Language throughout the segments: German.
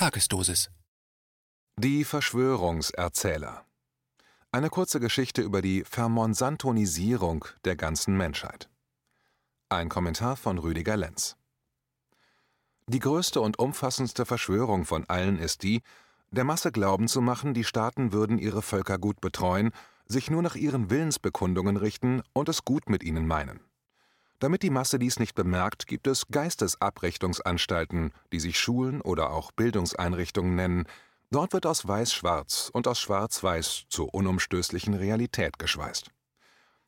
Tagesdosis. Die Verschwörungserzähler. Eine kurze Geschichte über die Vermonsantonisierung der ganzen Menschheit. Ein Kommentar von Rüdiger Lenz. Die größte und umfassendste Verschwörung von allen ist die, der Masse glauben zu machen, die Staaten würden ihre Völker gut betreuen, sich nur nach ihren Willensbekundungen richten und es gut mit ihnen meinen. Damit die Masse dies nicht bemerkt, gibt es Geistesabrichtungsanstalten, die sich Schulen oder auch Bildungseinrichtungen nennen. Dort wird aus Weiß-Schwarz und aus Schwarz-Weiß zur unumstößlichen Realität geschweißt.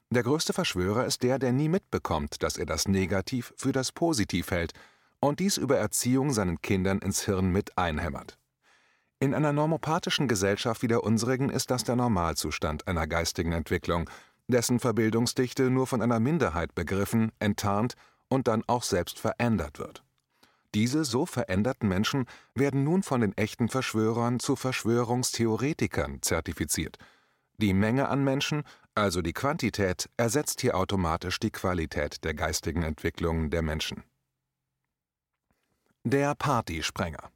Der größte Verschwörer ist der, der nie mitbekommt, dass er das Negativ für das Positiv hält und dies über Erziehung seinen Kindern ins Hirn mit einhämmert. In einer normopathischen Gesellschaft wie der unsrigen ist das der Normalzustand einer geistigen Entwicklung – dessen Verbildungsdichte nur von einer Minderheit begriffen, enttarnt und dann auch selbst verändert wird. Diese so veränderten Menschen werden nun von den echten Verschwörern zu Verschwörungstheoretikern zertifiziert. Die Menge an Menschen, also die Quantität, ersetzt hier automatisch die Qualität der geistigen Entwicklung der Menschen. Der Partysprenger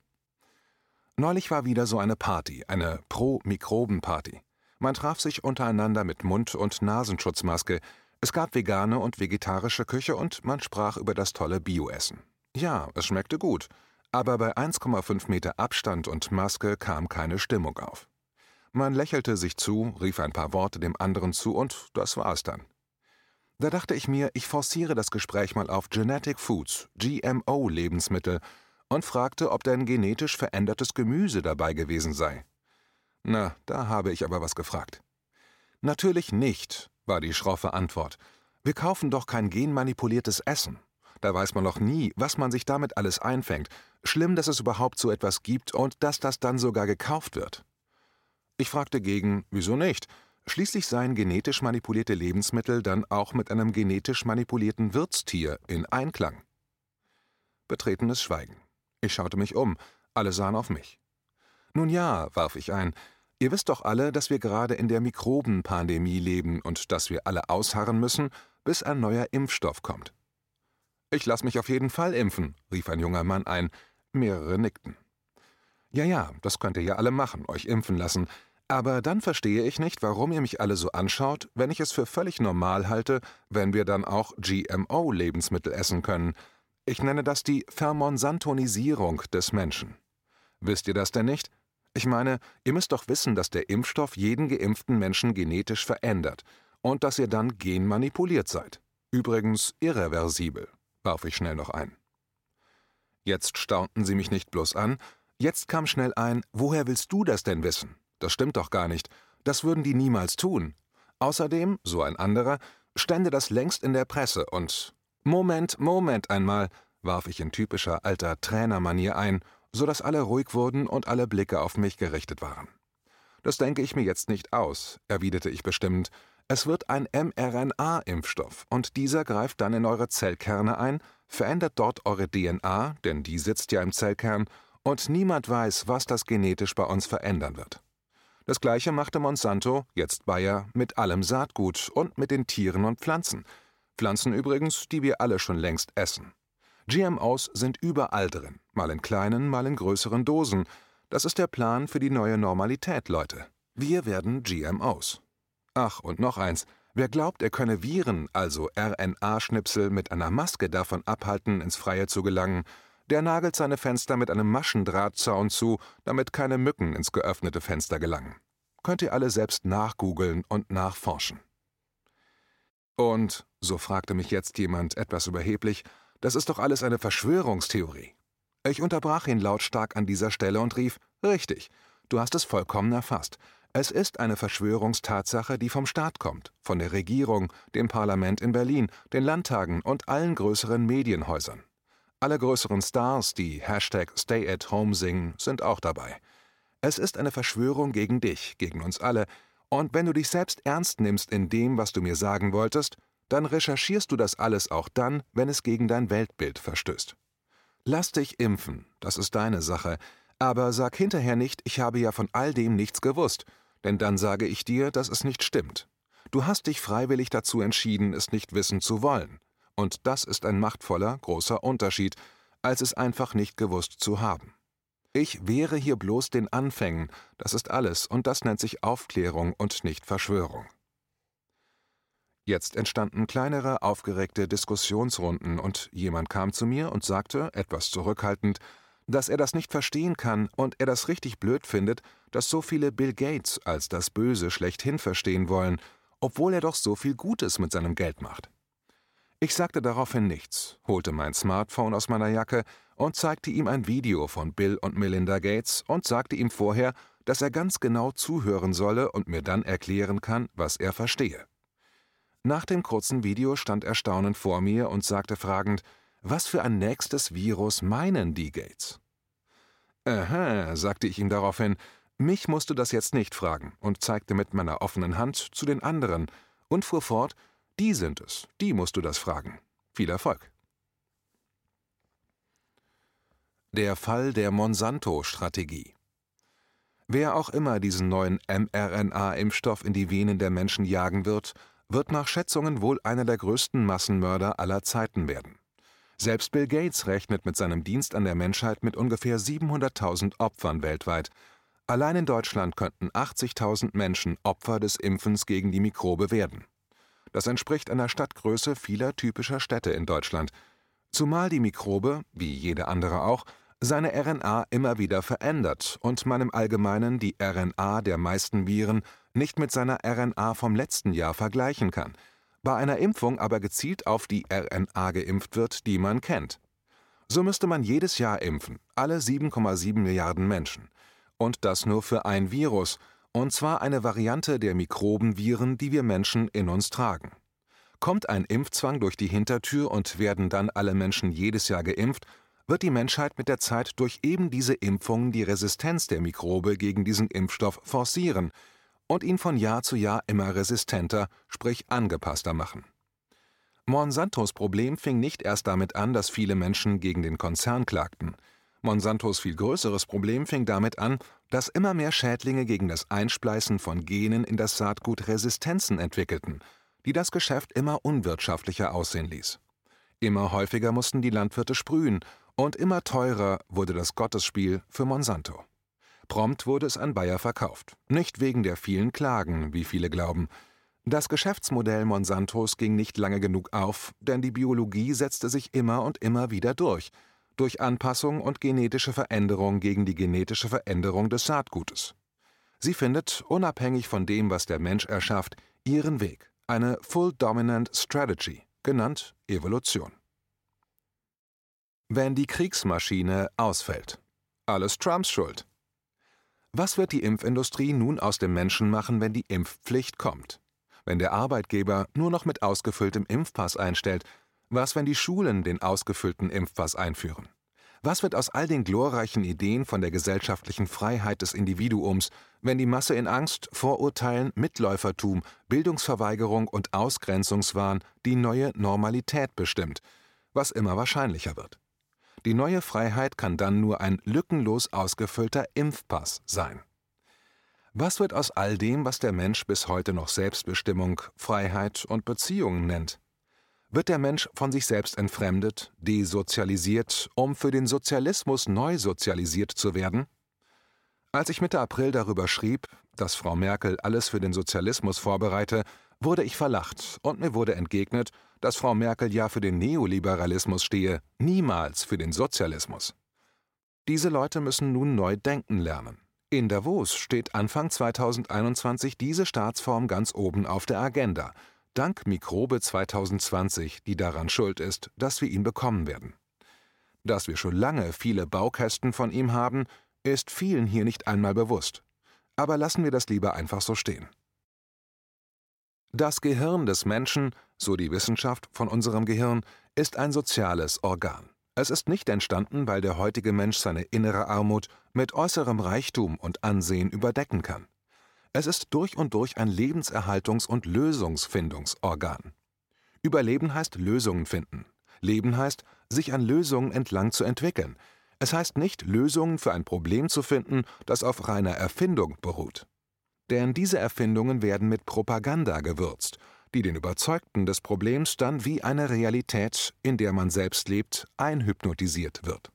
Neulich war wieder so eine Party, eine Pro-Mikroben-Party. Man traf sich untereinander mit Mund- und Nasenschutzmaske, es gab vegane und vegetarische Küche und man sprach über das tolle Bioessen. Ja, es schmeckte gut, aber bei 1,5 Meter Abstand und Maske kam keine Stimmung auf. Man lächelte sich zu, rief ein paar Worte dem anderen zu und das war es dann. Da dachte ich mir, ich forciere das Gespräch mal auf Genetic Foods, GMO-Lebensmittel, und fragte, ob denn genetisch verändertes Gemüse dabei gewesen sei. Na, da habe ich aber was gefragt. Natürlich nicht, war die schroffe Antwort. Wir kaufen doch kein genmanipuliertes Essen. Da weiß man noch nie, was man sich damit alles einfängt. Schlimm, dass es überhaupt so etwas gibt und dass das dann sogar gekauft wird. Ich fragte gegen, wieso nicht? Schließlich seien genetisch manipulierte Lebensmittel dann auch mit einem genetisch manipulierten Wirtstier in Einklang. Betretenes Schweigen. Ich schaute mich um, alle sahen auf mich. Nun ja, warf ich ein, Ihr wisst doch alle, dass wir gerade in der Mikrobenpandemie leben und dass wir alle ausharren müssen, bis ein neuer Impfstoff kommt. Ich lass mich auf jeden Fall impfen, rief ein junger Mann ein. Mehrere nickten. Ja, ja, das könnt ihr ja alle machen, euch impfen lassen. Aber dann verstehe ich nicht, warum ihr mich alle so anschaut, wenn ich es für völlig normal halte, wenn wir dann auch GMO-Lebensmittel essen können. Ich nenne das die Vermonsantonisierung des Menschen. Wisst ihr das denn nicht? Ich meine, ihr müsst doch wissen, dass der Impfstoff jeden geimpften Menschen genetisch verändert und dass ihr dann genmanipuliert seid. Übrigens irreversibel, warf ich schnell noch ein. Jetzt staunten sie mich nicht bloß an, jetzt kam schnell ein, woher willst du das denn wissen? Das stimmt doch gar nicht, das würden die niemals tun. Außerdem, so ein anderer, stände das längst in der Presse und Moment, Moment einmal, warf ich in typischer alter Trainermanier ein so dass alle ruhig wurden und alle Blicke auf mich gerichtet waren. Das denke ich mir jetzt nicht aus, erwiderte ich bestimmt. Es wird ein mRNA-Impfstoff und dieser greift dann in eure Zellkerne ein, verändert dort eure DNA, denn die sitzt ja im Zellkern, und niemand weiß, was das genetisch bei uns verändern wird. Das gleiche machte Monsanto, jetzt Bayer, mit allem Saatgut und mit den Tieren und Pflanzen. Pflanzen übrigens, die wir alle schon längst essen. GMOs sind überall drin, mal in kleinen, mal in größeren Dosen. Das ist der Plan für die neue Normalität, Leute. Wir werden GMOs. Ach, und noch eins. Wer glaubt, er könne Viren, also RNA-Schnipsel, mit einer Maske davon abhalten, ins Freie zu gelangen, der nagelt seine Fenster mit einem Maschendrahtzaun zu, damit keine Mücken ins geöffnete Fenster gelangen. Könnt ihr alle selbst nachgoogeln und nachforschen. Und, so fragte mich jetzt jemand etwas überheblich, das ist doch alles eine Verschwörungstheorie. Ich unterbrach ihn lautstark an dieser Stelle und rief: Richtig, du hast es vollkommen erfasst. Es ist eine Verschwörungstatsache, die vom Staat kommt, von der Regierung, dem Parlament in Berlin, den Landtagen und allen größeren Medienhäusern. Alle größeren Stars, die Hashtag Stay at Home singen, sind auch dabei. Es ist eine Verschwörung gegen dich, gegen uns alle, und wenn du dich selbst ernst nimmst in dem, was du mir sagen wolltest, dann recherchierst du das alles auch dann, wenn es gegen dein Weltbild verstößt. Lass dich impfen, das ist deine Sache, aber sag hinterher nicht, ich habe ja von all dem nichts gewusst, denn dann sage ich dir, dass es nicht stimmt. Du hast dich freiwillig dazu entschieden, es nicht wissen zu wollen. Und das ist ein machtvoller, großer Unterschied, als es einfach nicht gewusst zu haben. Ich wehre hier bloß den Anfängen, das ist alles, und das nennt sich Aufklärung und nicht Verschwörung. Jetzt entstanden kleinere, aufgeregte Diskussionsrunden, und jemand kam zu mir und sagte, etwas zurückhaltend, dass er das nicht verstehen kann und er das richtig blöd findet, dass so viele Bill Gates als das Böse schlechthin verstehen wollen, obwohl er doch so viel Gutes mit seinem Geld macht. Ich sagte daraufhin nichts, holte mein Smartphone aus meiner Jacke und zeigte ihm ein Video von Bill und Melinda Gates und sagte ihm vorher, dass er ganz genau zuhören solle und mir dann erklären kann, was er verstehe. Nach dem kurzen Video stand er staunend vor mir und sagte fragend, was für ein nächstes Virus meinen die Gates? Aha, sagte ich ihm daraufhin, mich musst du das jetzt nicht fragen und zeigte mit meiner offenen Hand zu den anderen und fuhr fort, die sind es, die musst du das fragen. Viel Erfolg. Der Fall der Monsanto-Strategie. Wer auch immer diesen neuen mRNA-Impfstoff in die Venen der Menschen jagen wird, wird nach Schätzungen wohl einer der größten Massenmörder aller Zeiten werden. Selbst Bill Gates rechnet mit seinem Dienst an der Menschheit mit ungefähr 700.000 Opfern weltweit. Allein in Deutschland könnten 80.000 Menschen Opfer des Impfens gegen die Mikrobe werden. Das entspricht einer Stadtgröße vieler typischer Städte in Deutschland, zumal die Mikrobe, wie jede andere auch, seine RNA immer wieder verändert und man im Allgemeinen die RNA der meisten Viren nicht mit seiner RNA vom letzten Jahr vergleichen kann, bei einer Impfung aber gezielt auf die RNA geimpft wird, die man kennt. So müsste man jedes Jahr impfen, alle 7,7 Milliarden Menschen. Und das nur für ein Virus, und zwar eine Variante der Mikrobenviren, die wir Menschen in uns tragen. Kommt ein Impfzwang durch die Hintertür und werden dann alle Menschen jedes Jahr geimpft, wird die Menschheit mit der Zeit durch eben diese Impfungen die Resistenz der Mikrobe gegen diesen Impfstoff forcieren und ihn von Jahr zu Jahr immer resistenter, sprich angepasster machen. Monsantos Problem fing nicht erst damit an, dass viele Menschen gegen den Konzern klagten. Monsantos viel größeres Problem fing damit an, dass immer mehr Schädlinge gegen das Einspleißen von Genen in das Saatgut Resistenzen entwickelten, die das Geschäft immer unwirtschaftlicher aussehen ließ. Immer häufiger mussten die Landwirte sprühen und immer teurer wurde das Gottesspiel für Monsanto. Prompt wurde es an Bayer verkauft. Nicht wegen der vielen Klagen, wie viele glauben. Das Geschäftsmodell Monsantos ging nicht lange genug auf, denn die Biologie setzte sich immer und immer wieder durch. Durch Anpassung und genetische Veränderung gegen die genetische Veränderung des Saatgutes. Sie findet, unabhängig von dem, was der Mensch erschafft, ihren Weg. Eine Full Dominant Strategy, genannt Evolution. Wenn die Kriegsmaschine ausfällt. Alles Trumps Schuld. Was wird die Impfindustrie nun aus dem Menschen machen, wenn die Impfpflicht kommt? Wenn der Arbeitgeber nur noch mit ausgefülltem Impfpass einstellt, was, wenn die Schulen den ausgefüllten Impfpass einführen? Was wird aus all den glorreichen Ideen von der gesellschaftlichen Freiheit des Individuums, wenn die Masse in Angst, Vorurteilen, Mitläufertum, Bildungsverweigerung und Ausgrenzungswahn die neue Normalität bestimmt, was immer wahrscheinlicher wird? Die neue Freiheit kann dann nur ein lückenlos ausgefüllter Impfpass sein. Was wird aus all dem, was der Mensch bis heute noch Selbstbestimmung, Freiheit und Beziehungen nennt? Wird der Mensch von sich selbst entfremdet, desozialisiert, um für den Sozialismus neu sozialisiert zu werden? Als ich Mitte April darüber schrieb, dass Frau Merkel alles für den Sozialismus vorbereite, wurde ich verlacht und mir wurde entgegnet, dass Frau Merkel ja für den Neoliberalismus stehe, niemals für den Sozialismus. Diese Leute müssen nun neu denken lernen. In Davos steht Anfang 2021 diese Staatsform ganz oben auf der Agenda, dank Mikrobe 2020, die daran schuld ist, dass wir ihn bekommen werden. Dass wir schon lange viele Baukästen von ihm haben, ist vielen hier nicht einmal bewusst. Aber lassen wir das lieber einfach so stehen. Das Gehirn des Menschen, so die Wissenschaft von unserem Gehirn, ist ein soziales Organ. Es ist nicht entstanden, weil der heutige Mensch seine innere Armut mit äußerem Reichtum und Ansehen überdecken kann. Es ist durch und durch ein Lebenserhaltungs- und Lösungsfindungsorgan. Überleben heißt Lösungen finden. Leben heißt, sich an Lösungen entlang zu entwickeln. Es heißt nicht, Lösungen für ein Problem zu finden, das auf reiner Erfindung beruht. Denn diese Erfindungen werden mit Propaganda gewürzt, die den Überzeugten des Problems dann wie eine Realität, in der man selbst lebt, einhypnotisiert wird.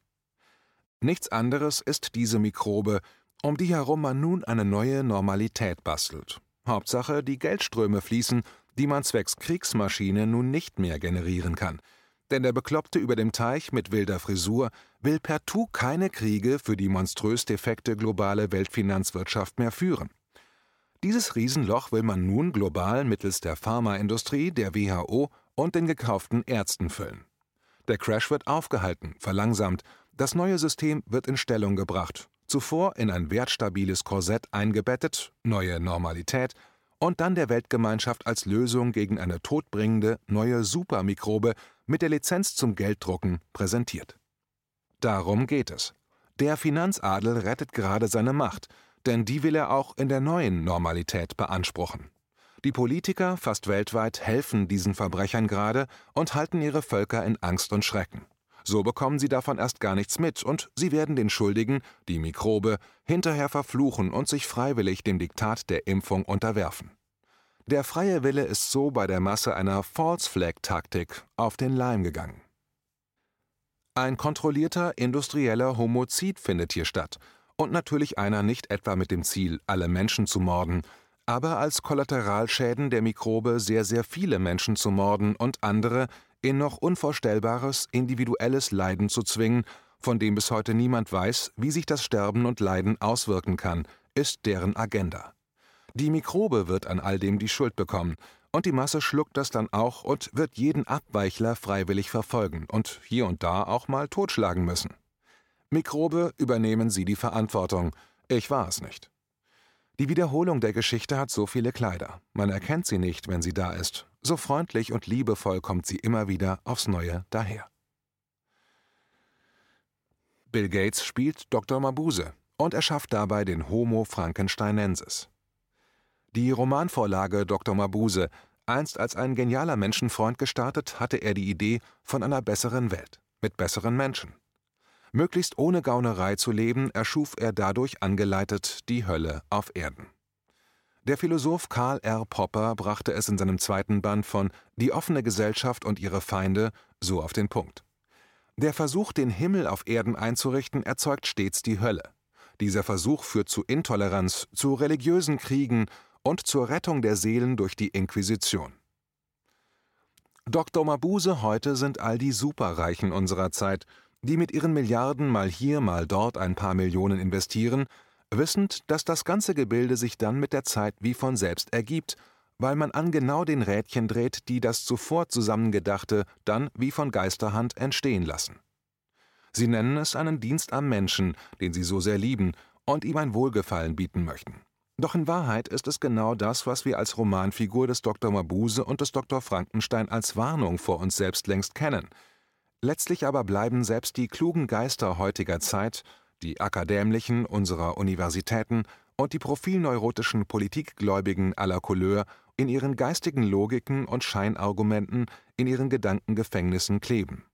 Nichts anderes ist diese Mikrobe, um die herum man nun eine neue Normalität bastelt. Hauptsache, die Geldströme fließen, die man zwecks Kriegsmaschine nun nicht mehr generieren kann. Denn der Bekloppte über dem Teich mit wilder Frisur will partout keine Kriege für die monströs defekte globale Weltfinanzwirtschaft mehr führen. Dieses Riesenloch will man nun global mittels der Pharmaindustrie, der WHO und den gekauften Ärzten füllen. Der Crash wird aufgehalten, verlangsamt, das neue System wird in Stellung gebracht, zuvor in ein wertstabiles Korsett eingebettet, neue Normalität, und dann der Weltgemeinschaft als Lösung gegen eine todbringende neue Supermikrobe mit der Lizenz zum Gelddrucken präsentiert. Darum geht es. Der Finanzadel rettet gerade seine Macht, denn die will er auch in der neuen Normalität beanspruchen. Die Politiker fast weltweit helfen diesen Verbrechern gerade und halten ihre Völker in Angst und Schrecken. So bekommen sie davon erst gar nichts mit und sie werden den Schuldigen, die Mikrobe, hinterher verfluchen und sich freiwillig dem Diktat der Impfung unterwerfen. Der freie Wille ist so bei der Masse einer False Flag Taktik auf den Leim gegangen. Ein kontrollierter industrieller Homozid findet hier statt, und natürlich einer nicht etwa mit dem Ziel, alle Menschen zu morden, aber als Kollateralschäden der Mikrobe sehr, sehr viele Menschen zu morden und andere in noch unvorstellbares individuelles Leiden zu zwingen, von dem bis heute niemand weiß, wie sich das Sterben und Leiden auswirken kann, ist deren Agenda. Die Mikrobe wird an all dem die Schuld bekommen, und die Masse schluckt das dann auch und wird jeden Abweichler freiwillig verfolgen und hier und da auch mal totschlagen müssen. Mikrobe, übernehmen Sie die Verantwortung. Ich war es nicht. Die Wiederholung der Geschichte hat so viele Kleider. Man erkennt sie nicht, wenn sie da ist. So freundlich und liebevoll kommt sie immer wieder aufs Neue daher. Bill Gates spielt Dr. Mabuse und erschafft dabei den Homo frankensteinensis. Die Romanvorlage Dr. Mabuse, einst als ein genialer Menschenfreund gestartet, hatte er die Idee von einer besseren Welt, mit besseren Menschen. Möglichst ohne Gaunerei zu leben, erschuf er dadurch angeleitet die Hölle auf Erden. Der Philosoph Karl R. Popper brachte es in seinem zweiten Band von Die offene Gesellschaft und ihre Feinde so auf den Punkt. Der Versuch, den Himmel auf Erden einzurichten, erzeugt stets die Hölle. Dieser Versuch führt zu Intoleranz, zu religiösen Kriegen und zur Rettung der Seelen durch die Inquisition. Dr. Mabuse heute sind all die Superreichen unserer Zeit, die mit ihren Milliarden mal hier, mal dort ein paar Millionen investieren, wissend, dass das ganze Gebilde sich dann mit der Zeit wie von selbst ergibt, weil man an genau den Rädchen dreht, die das zuvor Zusammengedachte dann wie von Geisterhand entstehen lassen. Sie nennen es einen Dienst am Menschen, den sie so sehr lieben und ihm ein Wohlgefallen bieten möchten. Doch in Wahrheit ist es genau das, was wir als Romanfigur des Dr. Mabuse und des Dr. Frankenstein als Warnung vor uns selbst längst kennen – Letztlich aber bleiben selbst die klugen Geister heutiger Zeit, die Akadämlichen unserer Universitäten und die profilneurotischen Politikgläubigen aller Couleur in ihren geistigen Logiken und Scheinargumenten in ihren Gedankengefängnissen kleben.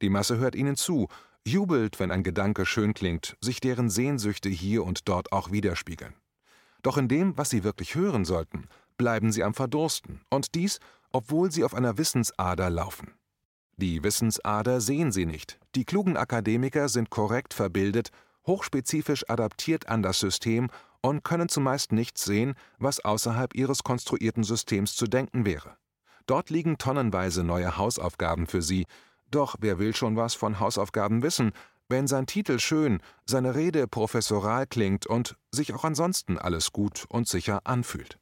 Die Masse hört ihnen zu, jubelt, wenn ein Gedanke schön klingt, sich deren Sehnsüchte hier und dort auch widerspiegeln. Doch in dem, was sie wirklich hören sollten, bleiben sie am Verdursten, und dies, obwohl sie auf einer Wissensader laufen. Die Wissensader sehen sie nicht. Die klugen Akademiker sind korrekt verbildet, hochspezifisch adaptiert an das System und können zumeist nichts sehen, was außerhalb ihres konstruierten Systems zu denken wäre. Dort liegen tonnenweise neue Hausaufgaben für sie, doch wer will schon was von Hausaufgaben wissen, wenn sein Titel schön, seine Rede professoral klingt und sich auch ansonsten alles gut und sicher anfühlt.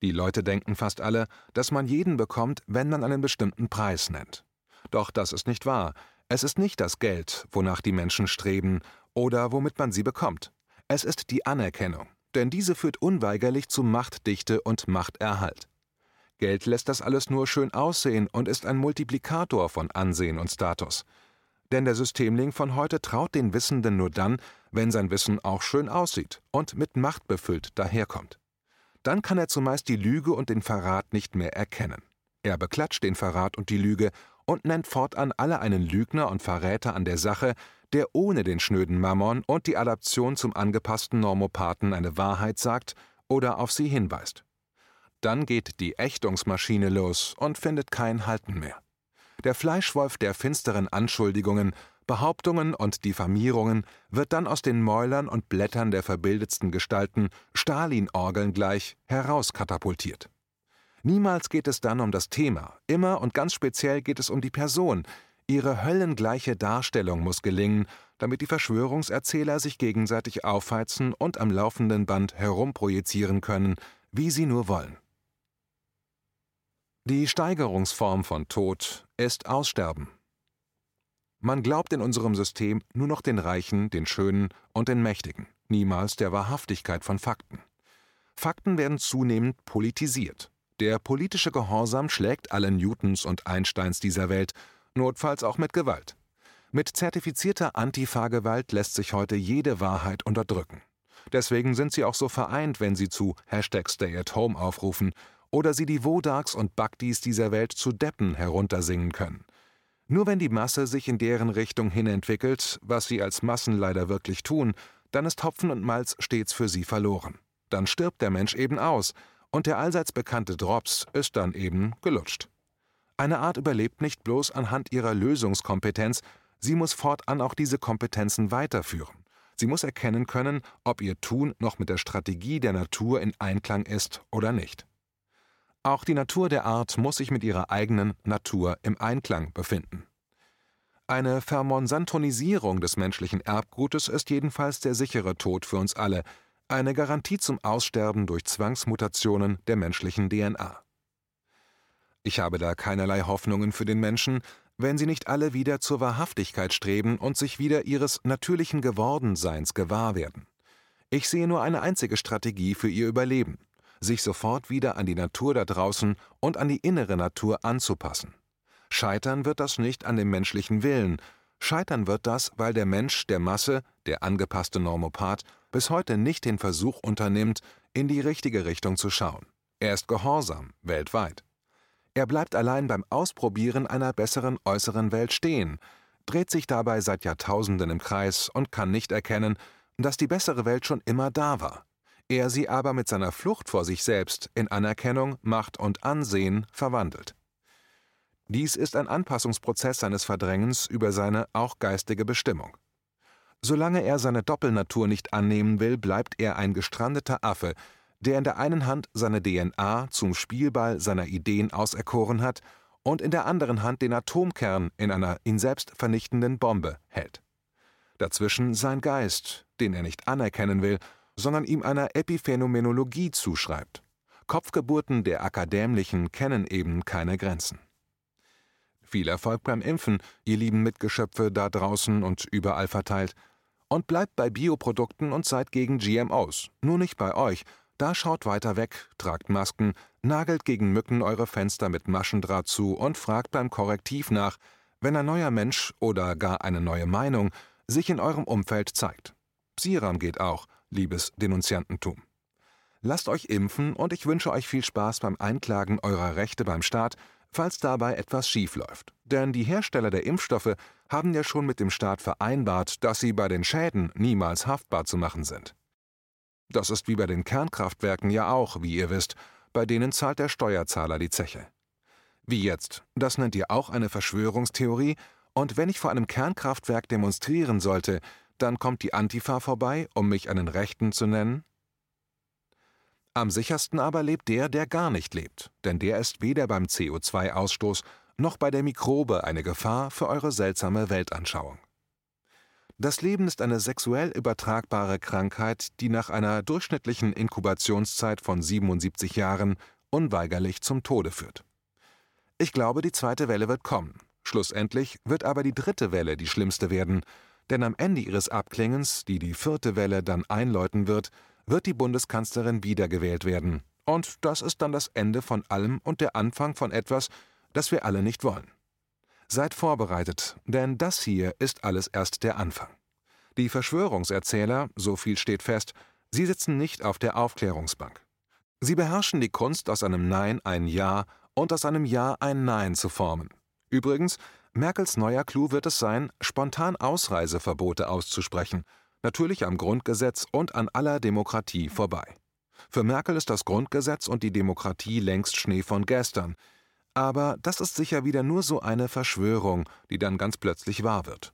Die Leute denken fast alle, dass man jeden bekommt, wenn man einen bestimmten Preis nennt. Doch das ist nicht wahr. Es ist nicht das Geld, wonach die Menschen streben oder womit man sie bekommt. Es ist die Anerkennung, denn diese führt unweigerlich zu Machtdichte und Machterhalt. Geld lässt das alles nur schön aussehen und ist ein Multiplikator von Ansehen und Status. Denn der Systemling von heute traut den Wissenden nur dann, wenn sein Wissen auch schön aussieht und mit Macht befüllt daherkommt. Dann kann er zumeist die Lüge und den Verrat nicht mehr erkennen. Er beklatscht den Verrat und die Lüge und nennt fortan alle einen Lügner und Verräter an der Sache, der ohne den schnöden Mammon und die Adaption zum angepassten Normopathen eine Wahrheit sagt oder auf sie hinweist. Dann geht die Ächtungsmaschine los und findet kein Halten mehr. Der Fleischwolf der finsteren Anschuldigungen Behauptungen und Diffamierungen wird dann aus den Mäulern und Blättern der verbildetsten Gestalten, Stalin-Orgeln gleich, herauskatapultiert. Niemals geht es dann um das Thema, immer und ganz speziell geht es um die Person. Ihre höllengleiche Darstellung muss gelingen, damit die Verschwörungserzähler sich gegenseitig aufheizen und am laufenden Band herumprojizieren können, wie sie nur wollen. Die Steigerungsform von Tod ist Aussterben. Man glaubt in unserem System nur noch den Reichen, den Schönen und den Mächtigen, niemals der Wahrhaftigkeit von Fakten. Fakten werden zunehmend politisiert. Der politische Gehorsam schlägt alle Newtons und Einsteins dieser Welt, notfalls auch mit Gewalt. Mit zertifizierter Antifa-Gewalt lässt sich heute jede Wahrheit unterdrücken. Deswegen sind sie auch so vereint, wenn sie zu Hashtag Stay at Home aufrufen oder sie die Wodarks und Bagdis dieser Welt zu Deppen heruntersingen können. Nur wenn die Masse sich in deren Richtung hin entwickelt, was sie als Massen leider wirklich tun, dann ist Hopfen und Malz stets für sie verloren. Dann stirbt der Mensch eben aus, und der allseits bekannte Drops ist dann eben gelutscht. Eine Art überlebt nicht bloß anhand ihrer Lösungskompetenz, sie muss fortan auch diese Kompetenzen weiterführen. Sie muss erkennen können, ob ihr Tun noch mit der Strategie der Natur in Einklang ist oder nicht. Auch die Natur der Art muss sich mit ihrer eigenen Natur im Einklang befinden. Eine Vermonsantonisierung des menschlichen Erbgutes ist jedenfalls der sichere Tod für uns alle, eine Garantie zum Aussterben durch Zwangsmutationen der menschlichen DNA. Ich habe da keinerlei Hoffnungen für den Menschen, wenn sie nicht alle wieder zur Wahrhaftigkeit streben und sich wieder ihres natürlichen Gewordenseins gewahr werden. Ich sehe nur eine einzige Strategie für ihr Überleben – sich sofort wieder an die Natur da draußen und an die innere Natur anzupassen. Scheitern wird das nicht an dem menschlichen Willen, scheitern wird das, weil der Mensch der Masse, der angepasste Normopath, bis heute nicht den Versuch unternimmt, in die richtige Richtung zu schauen. Er ist gehorsam, weltweit. Er bleibt allein beim Ausprobieren einer besseren äußeren Welt stehen, dreht sich dabei seit Jahrtausenden im Kreis und kann nicht erkennen, dass die bessere Welt schon immer da war er sie aber mit seiner Flucht vor sich selbst in Anerkennung, Macht und Ansehen verwandelt. Dies ist ein Anpassungsprozess seines Verdrängens über seine auch geistige Bestimmung. Solange er seine Doppelnatur nicht annehmen will, bleibt er ein gestrandeter Affe, der in der einen Hand seine DNA zum Spielball seiner Ideen auserkoren hat und in der anderen Hand den Atomkern in einer ihn selbst vernichtenden Bombe hält. Dazwischen sein Geist, den er nicht anerkennen will sondern ihm einer Epiphänomenologie zuschreibt. Kopfgeburten der Akadämlichen kennen eben keine Grenzen. Viel Erfolg beim Impfen, ihr lieben Mitgeschöpfe da draußen und überall verteilt. Und bleibt bei Bioprodukten und seid gegen GMOs. Nur nicht bei euch. Da schaut weiter weg, tragt Masken, nagelt gegen Mücken eure Fenster mit Maschendraht zu und fragt beim Korrektiv nach, wenn ein neuer Mensch oder gar eine neue Meinung sich in eurem Umfeld zeigt. Siram geht auch – liebes Denunziantentum. Lasst euch impfen und ich wünsche euch viel Spaß beim Einklagen eurer Rechte beim Staat, falls dabei etwas schief läuft. Denn die Hersteller der Impfstoffe haben ja schon mit dem Staat vereinbart, dass sie bei den Schäden niemals haftbar zu machen sind. Das ist wie bei den Kernkraftwerken ja auch, wie ihr wisst, bei denen zahlt der Steuerzahler die Zeche. Wie jetzt, das nennt ihr auch eine Verschwörungstheorie, und wenn ich vor einem Kernkraftwerk demonstrieren sollte, dann kommt die Antifa vorbei, um mich einen Rechten zu nennen? Am sichersten aber lebt der, der gar nicht lebt, denn der ist weder beim CO2-Ausstoß noch bei der Mikrobe eine Gefahr für eure seltsame Weltanschauung. Das Leben ist eine sexuell übertragbare Krankheit, die nach einer durchschnittlichen Inkubationszeit von 77 Jahren unweigerlich zum Tode führt. Ich glaube, die zweite Welle wird kommen. Schlussendlich wird aber die dritte Welle die schlimmste werden, denn am Ende ihres Abklingens, die die vierte Welle dann einläuten wird, wird die Bundeskanzlerin wiedergewählt werden. Und das ist dann das Ende von allem und der Anfang von etwas, das wir alle nicht wollen. Seid vorbereitet, denn das hier ist alles erst der Anfang. Die Verschwörungserzähler, so viel steht fest, sie sitzen nicht auf der Aufklärungsbank. Sie beherrschen die Kunst, aus einem Nein ein Ja und aus einem Ja ein Nein zu formen. Übrigens, Merkels neuer Clou wird es sein, spontan Ausreiseverbote auszusprechen, natürlich am Grundgesetz und an aller Demokratie vorbei. Für Merkel ist das Grundgesetz und die Demokratie längst Schnee von gestern. Aber das ist sicher wieder nur so eine Verschwörung, die dann ganz plötzlich wahr wird.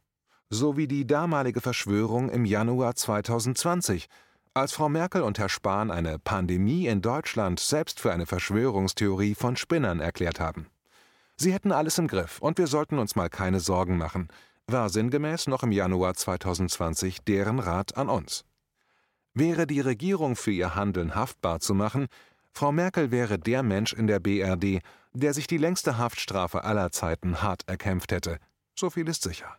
sowie die damalige Verschwörung im Januar 2020, als Frau Merkel und Herr Spahn eine Pandemie in Deutschland selbst für eine Verschwörungstheorie von Spinnern erklärt haben. Sie hätten alles im Griff und wir sollten uns mal keine Sorgen machen, war sinngemäß noch im Januar 2020 deren Rat an uns. Wäre die Regierung für ihr Handeln haftbar zu machen, Frau Merkel wäre der Mensch in der BRD, der sich die längste Haftstrafe aller Zeiten hart erkämpft hätte. So viel ist sicher.